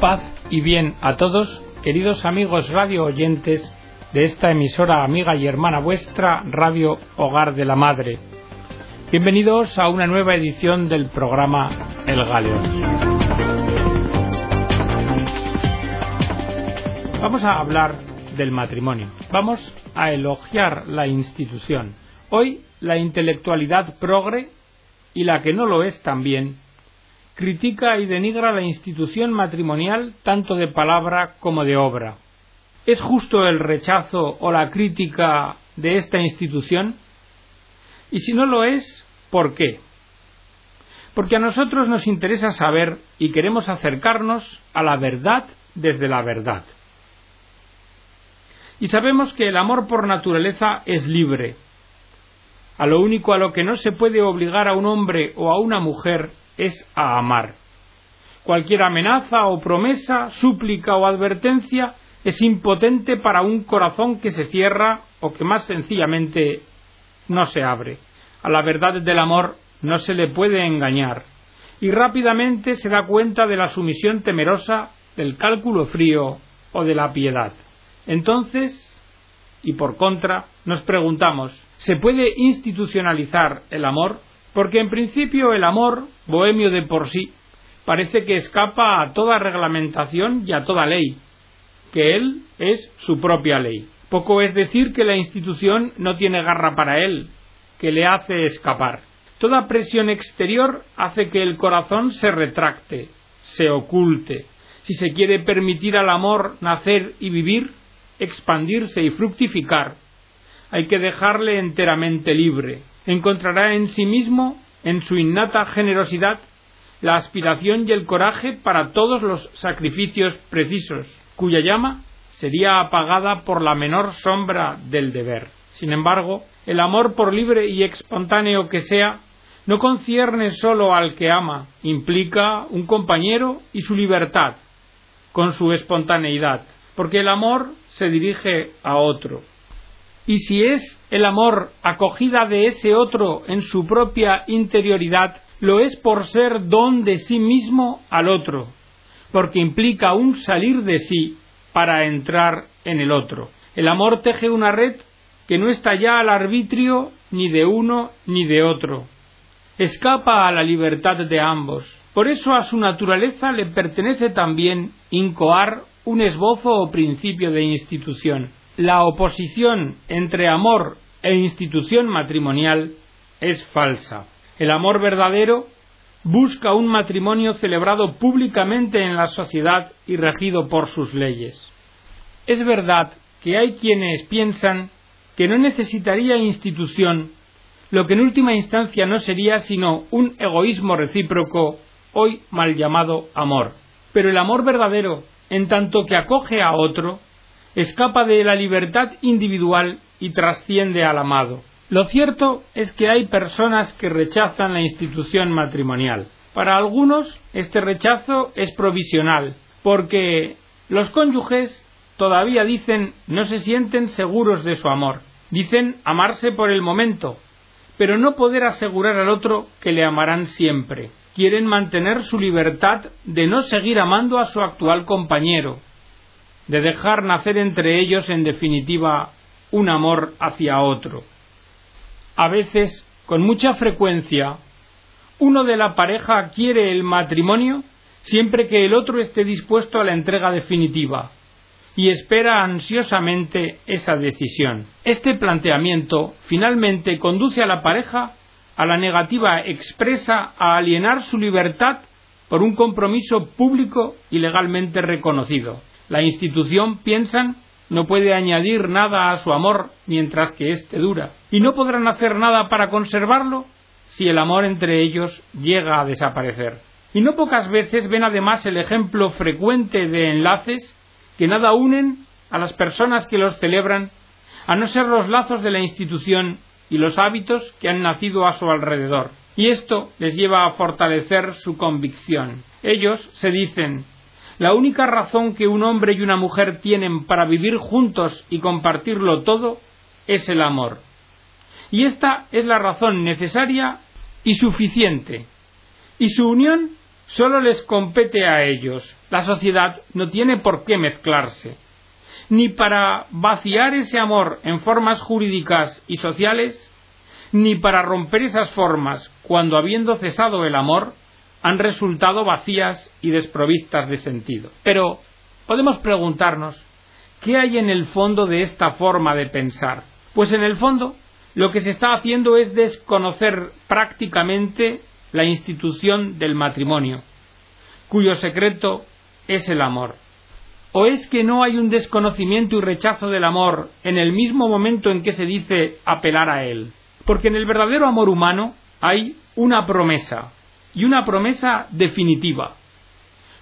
Paz y bien a todos, queridos amigos radio oyentes de esta emisora amiga y hermana vuestra, Radio Hogar de la Madre. Bienvenidos a una nueva edición del programa El Galeón. Vamos a hablar del matrimonio. Vamos a elogiar la institución. Hoy la intelectualidad progre y la que no lo es también critica y denigra la institución matrimonial tanto de palabra como de obra. ¿Es justo el rechazo o la crítica de esta institución? Y si no lo es, ¿por qué? Porque a nosotros nos interesa saber y queremos acercarnos a la verdad desde la verdad. Y sabemos que el amor por naturaleza es libre. A lo único a lo que no se puede obligar a un hombre o a una mujer es a amar. Cualquier amenaza o promesa, súplica o advertencia es impotente para un corazón que se cierra o que más sencillamente no se abre. A la verdad del amor no se le puede engañar y rápidamente se da cuenta de la sumisión temerosa, del cálculo frío o de la piedad. Entonces, y por contra, nos preguntamos, ¿se puede institucionalizar el amor? Porque en principio el amor, bohemio de por sí, parece que escapa a toda reglamentación y a toda ley, que él es su propia ley. Poco es decir que la institución no tiene garra para él, que le hace escapar. Toda presión exterior hace que el corazón se retracte, se oculte. Si se quiere permitir al amor nacer y vivir, expandirse y fructificar, hay que dejarle enteramente libre. Encontrará en sí mismo, en su innata generosidad, la aspiración y el coraje para todos los sacrificios precisos, cuya llama sería apagada por la menor sombra del deber. Sin embargo, el amor por libre y espontáneo que sea, no concierne sólo al que ama, implica un compañero y su libertad, con su espontaneidad, porque el amor se dirige a otro, y si es el amor acogida de ese otro en su propia interioridad, lo es por ser don de sí mismo al otro, porque implica un salir de sí para entrar en el otro. El amor teje una red que no está ya al arbitrio ni de uno ni de otro. Escapa a la libertad de ambos. Por eso a su naturaleza le pertenece también incoar un esbozo o principio de institución la oposición entre amor e institución matrimonial es falsa. El amor verdadero busca un matrimonio celebrado públicamente en la sociedad y regido por sus leyes. Es verdad que hay quienes piensan que no necesitaría institución, lo que en última instancia no sería sino un egoísmo recíproco, hoy mal llamado amor. Pero el amor verdadero, en tanto que acoge a otro, escapa de la libertad individual y trasciende al amado. Lo cierto es que hay personas que rechazan la institución matrimonial. Para algunos este rechazo es provisional, porque los cónyuges todavía dicen no se sienten seguros de su amor. Dicen amarse por el momento, pero no poder asegurar al otro que le amarán siempre. Quieren mantener su libertad de no seguir amando a su actual compañero, de dejar nacer entre ellos, en definitiva, un amor hacia otro. A veces, con mucha frecuencia, uno de la pareja quiere el matrimonio siempre que el otro esté dispuesto a la entrega definitiva y espera ansiosamente esa decisión. Este planteamiento finalmente conduce a la pareja a la negativa expresa a alienar su libertad por un compromiso público y legalmente reconocido. La institución, piensan, no puede añadir nada a su amor mientras que éste dura, y no podrán hacer nada para conservarlo si el amor entre ellos llega a desaparecer. Y no pocas veces ven además el ejemplo frecuente de enlaces que nada unen a las personas que los celebran, a no ser los lazos de la institución y los hábitos que han nacido a su alrededor. Y esto les lleva a fortalecer su convicción. Ellos se dicen la única razón que un hombre y una mujer tienen para vivir juntos y compartirlo todo es el amor. Y esta es la razón necesaria y suficiente. Y su unión solo les compete a ellos. La sociedad no tiene por qué mezclarse. Ni para vaciar ese amor en formas jurídicas y sociales, ni para romper esas formas cuando habiendo cesado el amor, han resultado vacías y desprovistas de sentido. Pero podemos preguntarnos, ¿qué hay en el fondo de esta forma de pensar? Pues en el fondo lo que se está haciendo es desconocer prácticamente la institución del matrimonio, cuyo secreto es el amor. ¿O es que no hay un desconocimiento y rechazo del amor en el mismo momento en que se dice apelar a él? Porque en el verdadero amor humano hay una promesa, y una promesa definitiva.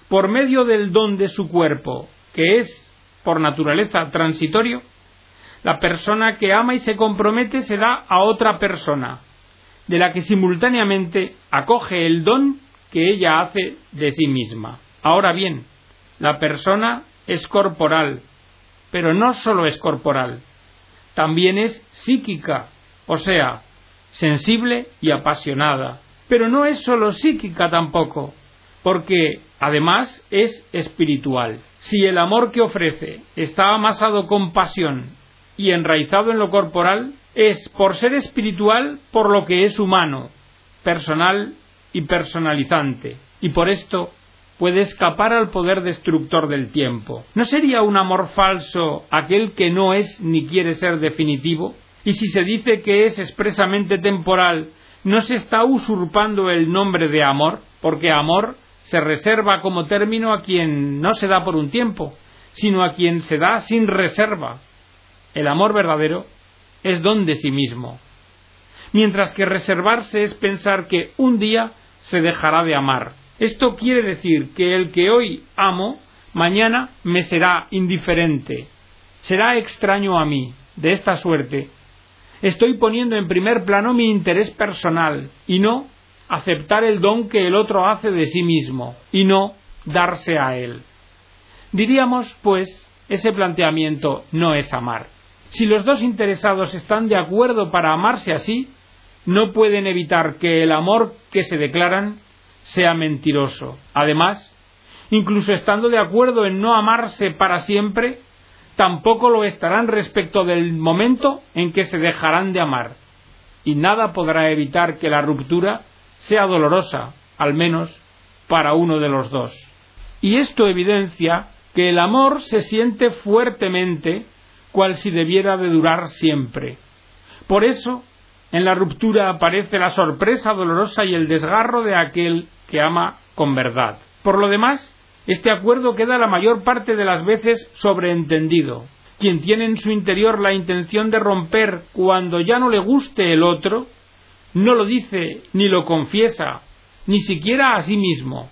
Por medio del don de su cuerpo, que es, por naturaleza, transitorio, la persona que ama y se compromete se da a otra persona, de la que simultáneamente acoge el don que ella hace de sí misma. Ahora bien, la persona es corporal, pero no sólo es corporal, también es psíquica, o sea, sensible y apasionada, pero no es solo psíquica tampoco, porque además es espiritual. Si el amor que ofrece está amasado con pasión y enraizado en lo corporal, es por ser espiritual por lo que es humano, personal y personalizante, y por esto puede escapar al poder destructor del tiempo. ¿No sería un amor falso aquel que no es ni quiere ser definitivo? Y si se dice que es expresamente temporal, ¿no se está usurpando el nombre de amor? Porque amor se reserva como término a quien no se da por un tiempo, sino a quien se da sin reserva. El amor verdadero es don de sí mismo. Mientras que reservarse es pensar que un día se dejará de amar. Esto quiere decir que el que hoy amo, mañana me será indiferente, será extraño a mí. De esta suerte, estoy poniendo en primer plano mi interés personal y no aceptar el don que el otro hace de sí mismo y no darse a él. Diríamos, pues, ese planteamiento no es amar. Si los dos interesados están de acuerdo para amarse así, no pueden evitar que el amor que se declaran sea mentiroso. Además, incluso estando de acuerdo en no amarse para siempre, tampoco lo estarán respecto del momento en que se dejarán de amar, y nada podrá evitar que la ruptura sea dolorosa, al menos para uno de los dos. Y esto evidencia que el amor se siente fuertemente cual si debiera de durar siempre. Por eso, en la ruptura aparece la sorpresa dolorosa y el desgarro de aquel que ama con verdad. Por lo demás, este acuerdo queda la mayor parte de las veces sobreentendido. Quien tiene en su interior la intención de romper cuando ya no le guste el otro, no lo dice ni lo confiesa, ni siquiera a sí mismo,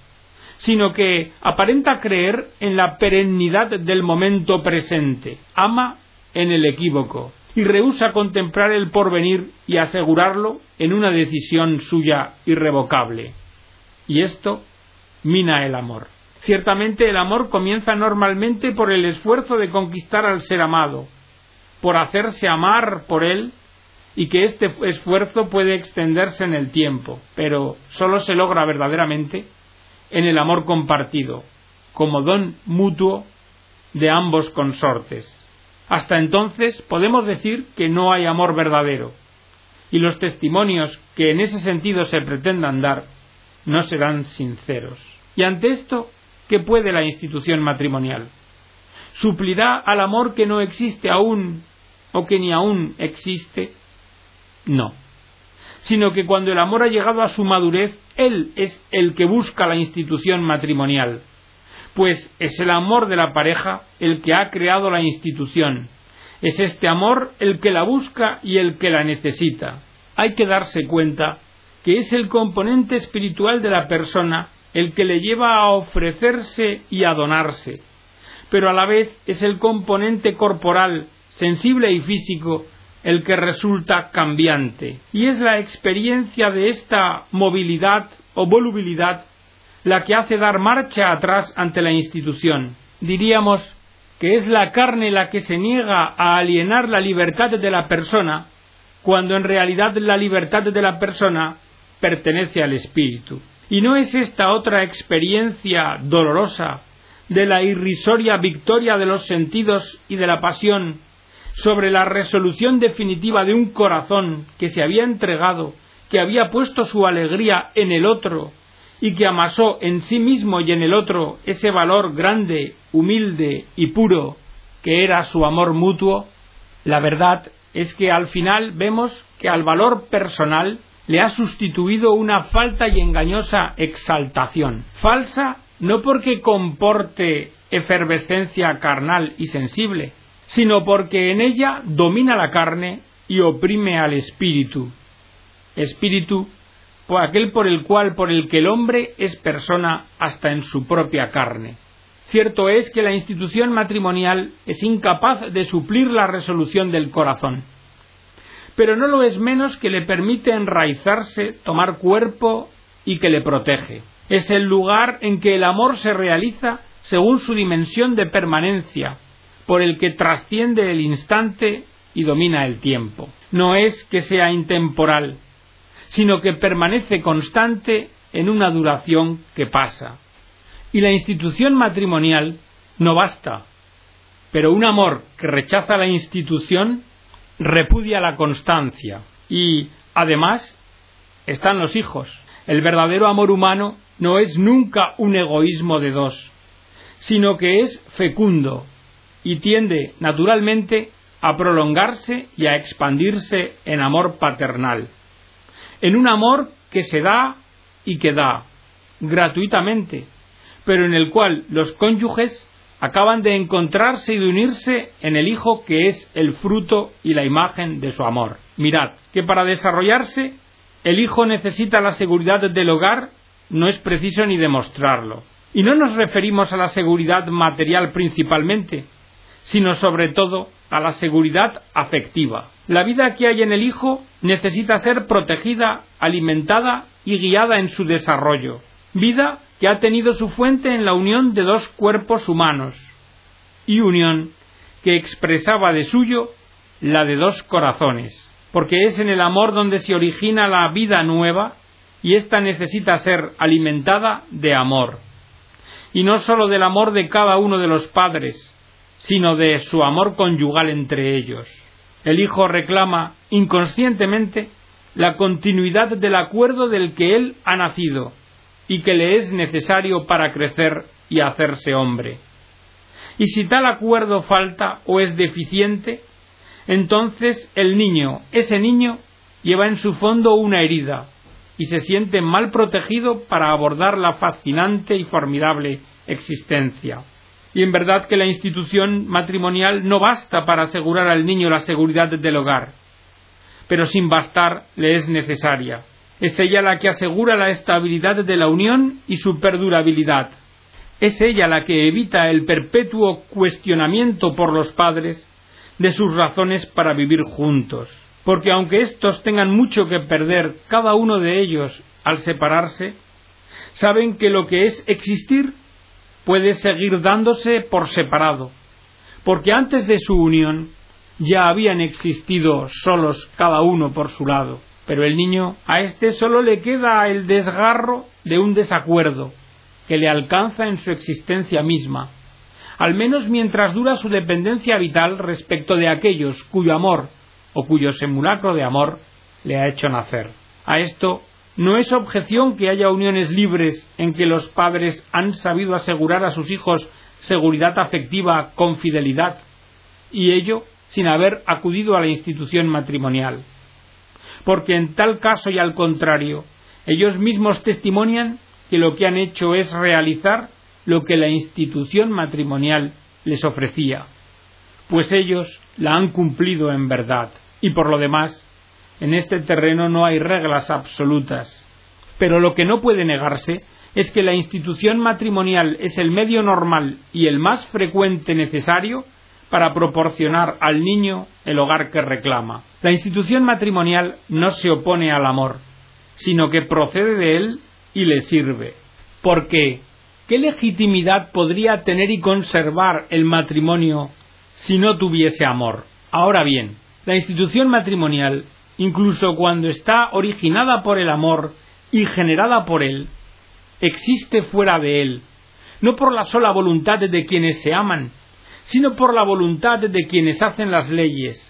sino que aparenta creer en la perennidad del momento presente, ama en el equívoco, y rehúsa contemplar el porvenir y asegurarlo en una decisión suya irrevocable. Y esto mina el amor. Ciertamente el amor comienza normalmente por el esfuerzo de conquistar al ser amado, por hacerse amar por él y que este esfuerzo puede extenderse en el tiempo, pero sólo se logra verdaderamente en el amor compartido, como don mutuo de ambos consortes. Hasta entonces podemos decir que no hay amor verdadero, y los testimonios que en ese sentido se pretendan dar no serán sinceros. Y ante esto ¿Qué puede la institución matrimonial? ¿Suplirá al amor que no existe aún o que ni aún existe? No. Sino que cuando el amor ha llegado a su madurez, él es el que busca la institución matrimonial, pues es el amor de la pareja el que ha creado la institución. Es este amor el que la busca y el que la necesita. Hay que darse cuenta que es el componente espiritual de la persona el que le lleva a ofrecerse y a donarse, pero a la vez es el componente corporal, sensible y físico, el que resulta cambiante. Y es la experiencia de esta movilidad o volubilidad la que hace dar marcha atrás ante la institución. Diríamos que es la carne la que se niega a alienar la libertad de la persona, cuando en realidad la libertad de la persona pertenece al espíritu. ¿Y no es esta otra experiencia dolorosa de la irrisoria victoria de los sentidos y de la pasión sobre la resolución definitiva de un corazón que se había entregado, que había puesto su alegría en el otro y que amasó en sí mismo y en el otro ese valor grande, humilde y puro que era su amor mutuo, la verdad es que al final vemos que al valor personal le ha sustituido una falta y engañosa exaltación. Falsa no porque comporte efervescencia carnal y sensible, sino porque en ella domina la carne y oprime al espíritu. Espíritu por aquel por el cual por el que el hombre es persona hasta en su propia carne. Cierto es que la institución matrimonial es incapaz de suplir la resolución del corazón, pero no lo es menos que le permite enraizarse, tomar cuerpo y que le protege. Es el lugar en que el amor se realiza según su dimensión de permanencia, por el que trasciende el instante y domina el tiempo. No es que sea intemporal, sino que permanece constante en una duración que pasa. Y la institución matrimonial no basta, pero un amor que rechaza la institución repudia la constancia. Y, además, están los hijos. El verdadero amor humano no es nunca un egoísmo de dos, sino que es fecundo y tiende naturalmente a prolongarse y a expandirse en amor paternal en un amor que se da y que da gratuitamente, pero en el cual los cónyuges acaban de encontrarse y de unirse en el Hijo que es el fruto y la imagen de su amor. Mirad, que para desarrollarse el Hijo necesita la seguridad del hogar, no es preciso ni demostrarlo. Y no nos referimos a la seguridad material principalmente, sino sobre todo a la seguridad afectiva. La vida que hay en el Hijo necesita ser protegida, alimentada y guiada en su desarrollo. Vida que ha tenido su fuente en la unión de dos cuerpos humanos y unión que expresaba de suyo la de dos corazones, porque es en el amor donde se origina la vida nueva y ésta necesita ser alimentada de amor, y no sólo del amor de cada uno de los padres, sino de su amor conyugal entre ellos. El hijo reclama inconscientemente la continuidad del acuerdo del que él ha nacido y que le es necesario para crecer y hacerse hombre. Y si tal acuerdo falta o es deficiente, entonces el niño, ese niño, lleva en su fondo una herida y se siente mal protegido para abordar la fascinante y formidable existencia y en verdad que la institución matrimonial no basta para asegurar al niño la seguridad del hogar, pero sin bastar le es necesaria. Es ella la que asegura la estabilidad de la unión y su perdurabilidad. Es ella la que evita el perpetuo cuestionamiento por los padres de sus razones para vivir juntos. Porque aunque éstos tengan mucho que perder cada uno de ellos al separarse, saben que lo que es existir puede seguir dándose por separado, porque antes de su unión ya habían existido solos cada uno por su lado, pero el niño a éste solo le queda el desgarro de un desacuerdo que le alcanza en su existencia misma, al menos mientras dura su dependencia vital respecto de aquellos cuyo amor o cuyo simulacro de amor le ha hecho nacer. A esto no es objeción que haya uniones libres en que los padres han sabido asegurar a sus hijos seguridad afectiva con fidelidad, y ello sin haber acudido a la institución matrimonial. Porque en tal caso y al contrario, ellos mismos testimonian que lo que han hecho es realizar lo que la institución matrimonial les ofrecía, pues ellos la han cumplido en verdad, y por lo demás en este terreno no hay reglas absolutas. Pero lo que no puede negarse es que la institución matrimonial es el medio normal y el más frecuente necesario para proporcionar al niño el hogar que reclama. La institución matrimonial no se opone al amor, sino que procede de él y le sirve. Porque, ¿qué legitimidad podría tener y conservar el matrimonio si no tuviese amor? Ahora bien, la institución matrimonial incluso cuando está originada por el amor y generada por él, existe fuera de él, no por la sola voluntad de quienes se aman, sino por la voluntad de quienes hacen las leyes,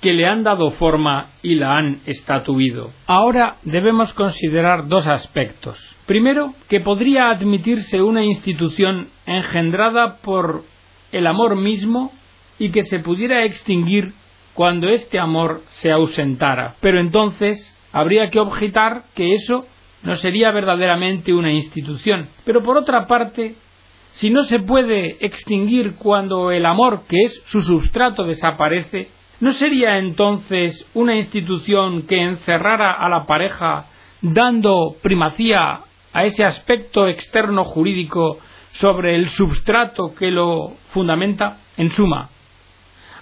que le han dado forma y la han estatuido. Ahora debemos considerar dos aspectos. Primero, que podría admitirse una institución engendrada por el amor mismo y que se pudiera extinguir cuando este amor se ausentara. Pero entonces habría que objetar que eso no sería verdaderamente una institución. Pero por otra parte, si no se puede extinguir cuando el amor, que es su sustrato, desaparece, ¿no sería entonces una institución que encerrara a la pareja dando primacía a ese aspecto externo jurídico sobre el substrato que lo fundamenta? En suma,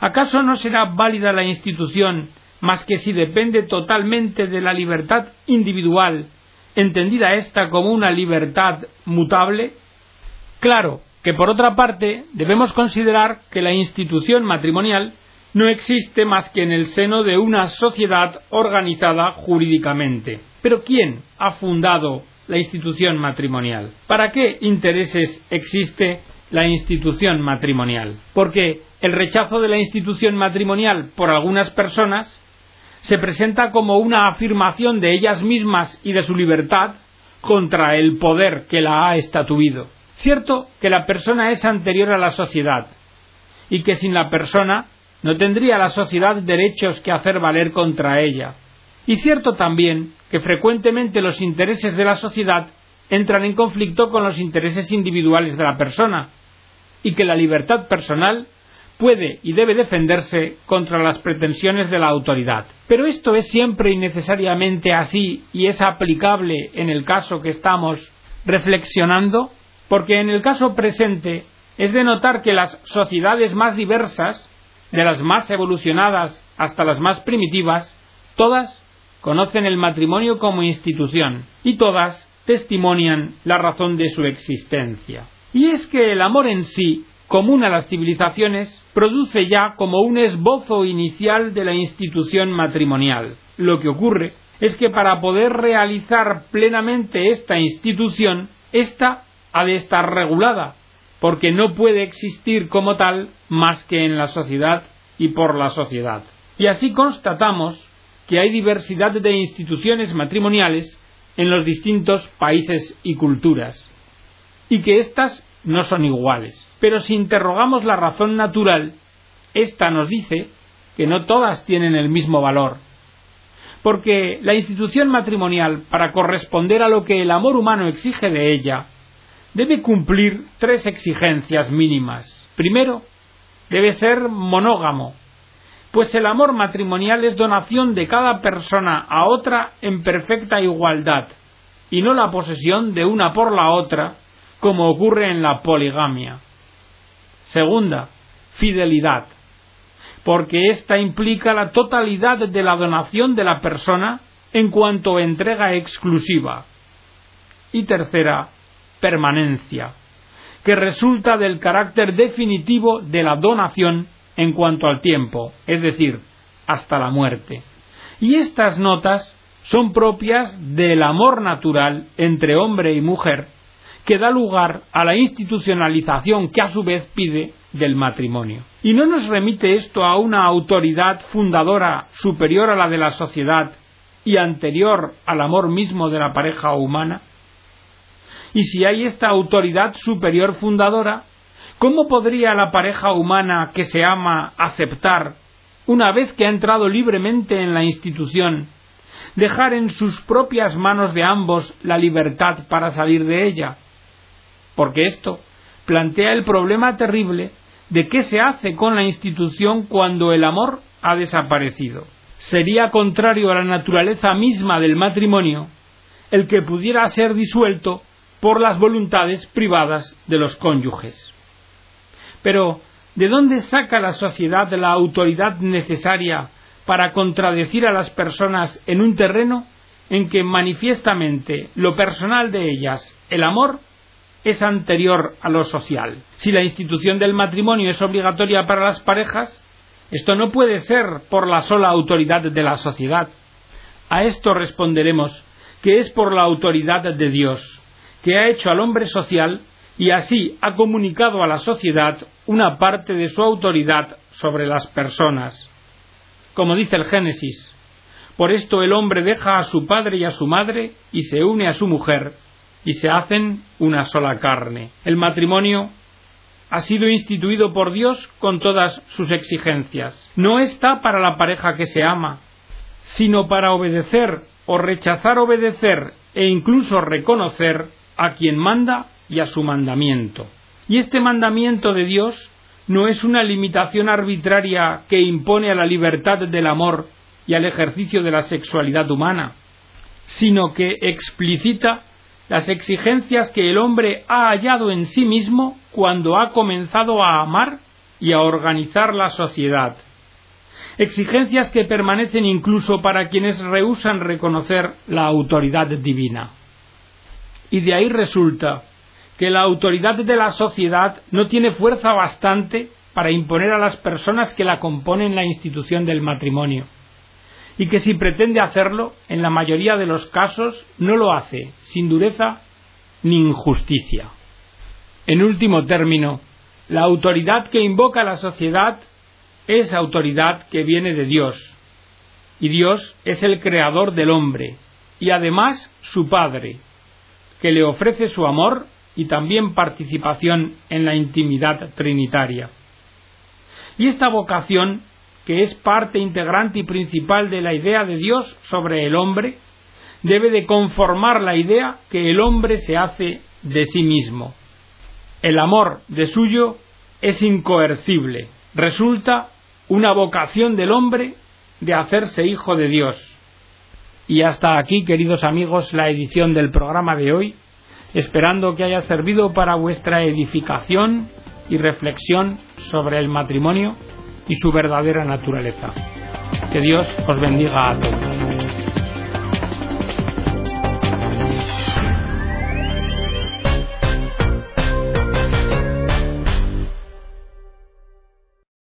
¿acaso no será válida la institución más que si depende totalmente de la libertad individual, entendida ésta como una libertad mutable? Claro que por otra parte debemos considerar que la institución matrimonial no existe más que en el seno de una sociedad organizada jurídicamente. Pero ¿quién ha fundado la institución matrimonial? ¿Para qué intereses existe la institución matrimonial? Porque el rechazo de la institución matrimonial por algunas personas se presenta como una afirmación de ellas mismas y de su libertad contra el poder que la ha estatuido. Cierto que la persona es anterior a la sociedad y que sin la persona no tendría la sociedad derechos que hacer valer contra ella. Y cierto también que frecuentemente los intereses de la sociedad entran en conflicto con los intereses individuales de la persona, y que la libertad personal puede y debe defenderse contra las pretensiones de la autoridad. Pero esto es siempre y necesariamente así y es aplicable en el caso que estamos reflexionando, porque en el caso presente es de notar que las sociedades más diversas de las más evolucionadas hasta las más primitivas, todas conocen el matrimonio como institución y todas testimonian la razón de su existencia. Y es que el amor en sí, común a las civilizaciones, produce ya como un esbozo inicial de la institución matrimonial. Lo que ocurre es que para poder realizar plenamente esta institución, ésta ha de estar regulada porque no puede existir como tal más que en la sociedad y por la sociedad. Y así constatamos que hay diversidad de instituciones matrimoniales en los distintos países y culturas, y que éstas no son iguales. Pero si interrogamos la razón natural, ésta nos dice que no todas tienen el mismo valor, porque la institución matrimonial, para corresponder a lo que el amor humano exige de ella, debe cumplir tres exigencias mínimas. Primero, debe ser monógamo, pues el amor matrimonial es donación de cada persona a otra en perfecta igualdad, y no la posesión de una por la otra, como ocurre en la poligamia. Segunda, fidelidad, porque ésta implica la totalidad de la donación de la persona en cuanto a entrega exclusiva. Y tercera, permanencia, que resulta del carácter definitivo de la donación en cuanto al tiempo, es decir, hasta la muerte. Y estas notas son propias del amor natural entre hombre y mujer, que da lugar a la institucionalización que a su vez pide del matrimonio. ¿Y no nos remite esto a una autoridad fundadora superior a la de la sociedad y anterior al amor mismo de la pareja humana? Y si hay esta autoridad superior fundadora, ¿cómo podría la pareja humana que se ama aceptar, una vez que ha entrado libremente en la institución, dejar en sus propias manos de ambos la libertad para salir de ella? Porque esto plantea el problema terrible de qué se hace con la institución cuando el amor ha desaparecido. Sería contrario a la naturaleza misma del matrimonio el que pudiera ser disuelto por las voluntades privadas de los cónyuges. Pero, ¿de dónde saca la sociedad la autoridad necesaria para contradecir a las personas en un terreno en que manifiestamente lo personal de ellas, el amor, es anterior a lo social? Si la institución del matrimonio es obligatoria para las parejas, esto no puede ser por la sola autoridad de la sociedad. A esto responderemos que es por la autoridad de Dios, que ha hecho al hombre social y así ha comunicado a la sociedad una parte de su autoridad sobre las personas. Como dice el Génesis, por esto el hombre deja a su padre y a su madre y se une a su mujer y se hacen una sola carne. El matrimonio ha sido instituido por Dios con todas sus exigencias. No está para la pareja que se ama, sino para obedecer o rechazar obedecer e incluso reconocer a quien manda y a su mandamiento. Y este mandamiento de Dios no es una limitación arbitraria que impone a la libertad del amor y al ejercicio de la sexualidad humana, sino que explicita las exigencias que el hombre ha hallado en sí mismo cuando ha comenzado a amar y a organizar la sociedad. Exigencias que permanecen incluso para quienes rehusan reconocer la autoridad divina. Y de ahí resulta que la autoridad de la sociedad no tiene fuerza bastante para imponer a las personas que la componen la institución del matrimonio. Y que si pretende hacerlo, en la mayoría de los casos no lo hace sin dureza ni injusticia. En último término, la autoridad que invoca la sociedad es autoridad que viene de Dios, y Dios es el creador del hombre, y además su Padre, que le ofrece su amor y también participación en la intimidad trinitaria. Y esta vocación que es parte integrante y principal de la idea de Dios sobre el hombre, debe de conformar la idea que el hombre se hace de sí mismo. El amor de suyo es incoercible, resulta una vocación del hombre de hacerse hijo de Dios. Y hasta aquí, queridos amigos, la edición del programa de hoy, esperando que haya servido para vuestra edificación y reflexión sobre el matrimonio y su verdadera naturaleza. Que Dios os bendiga a todos.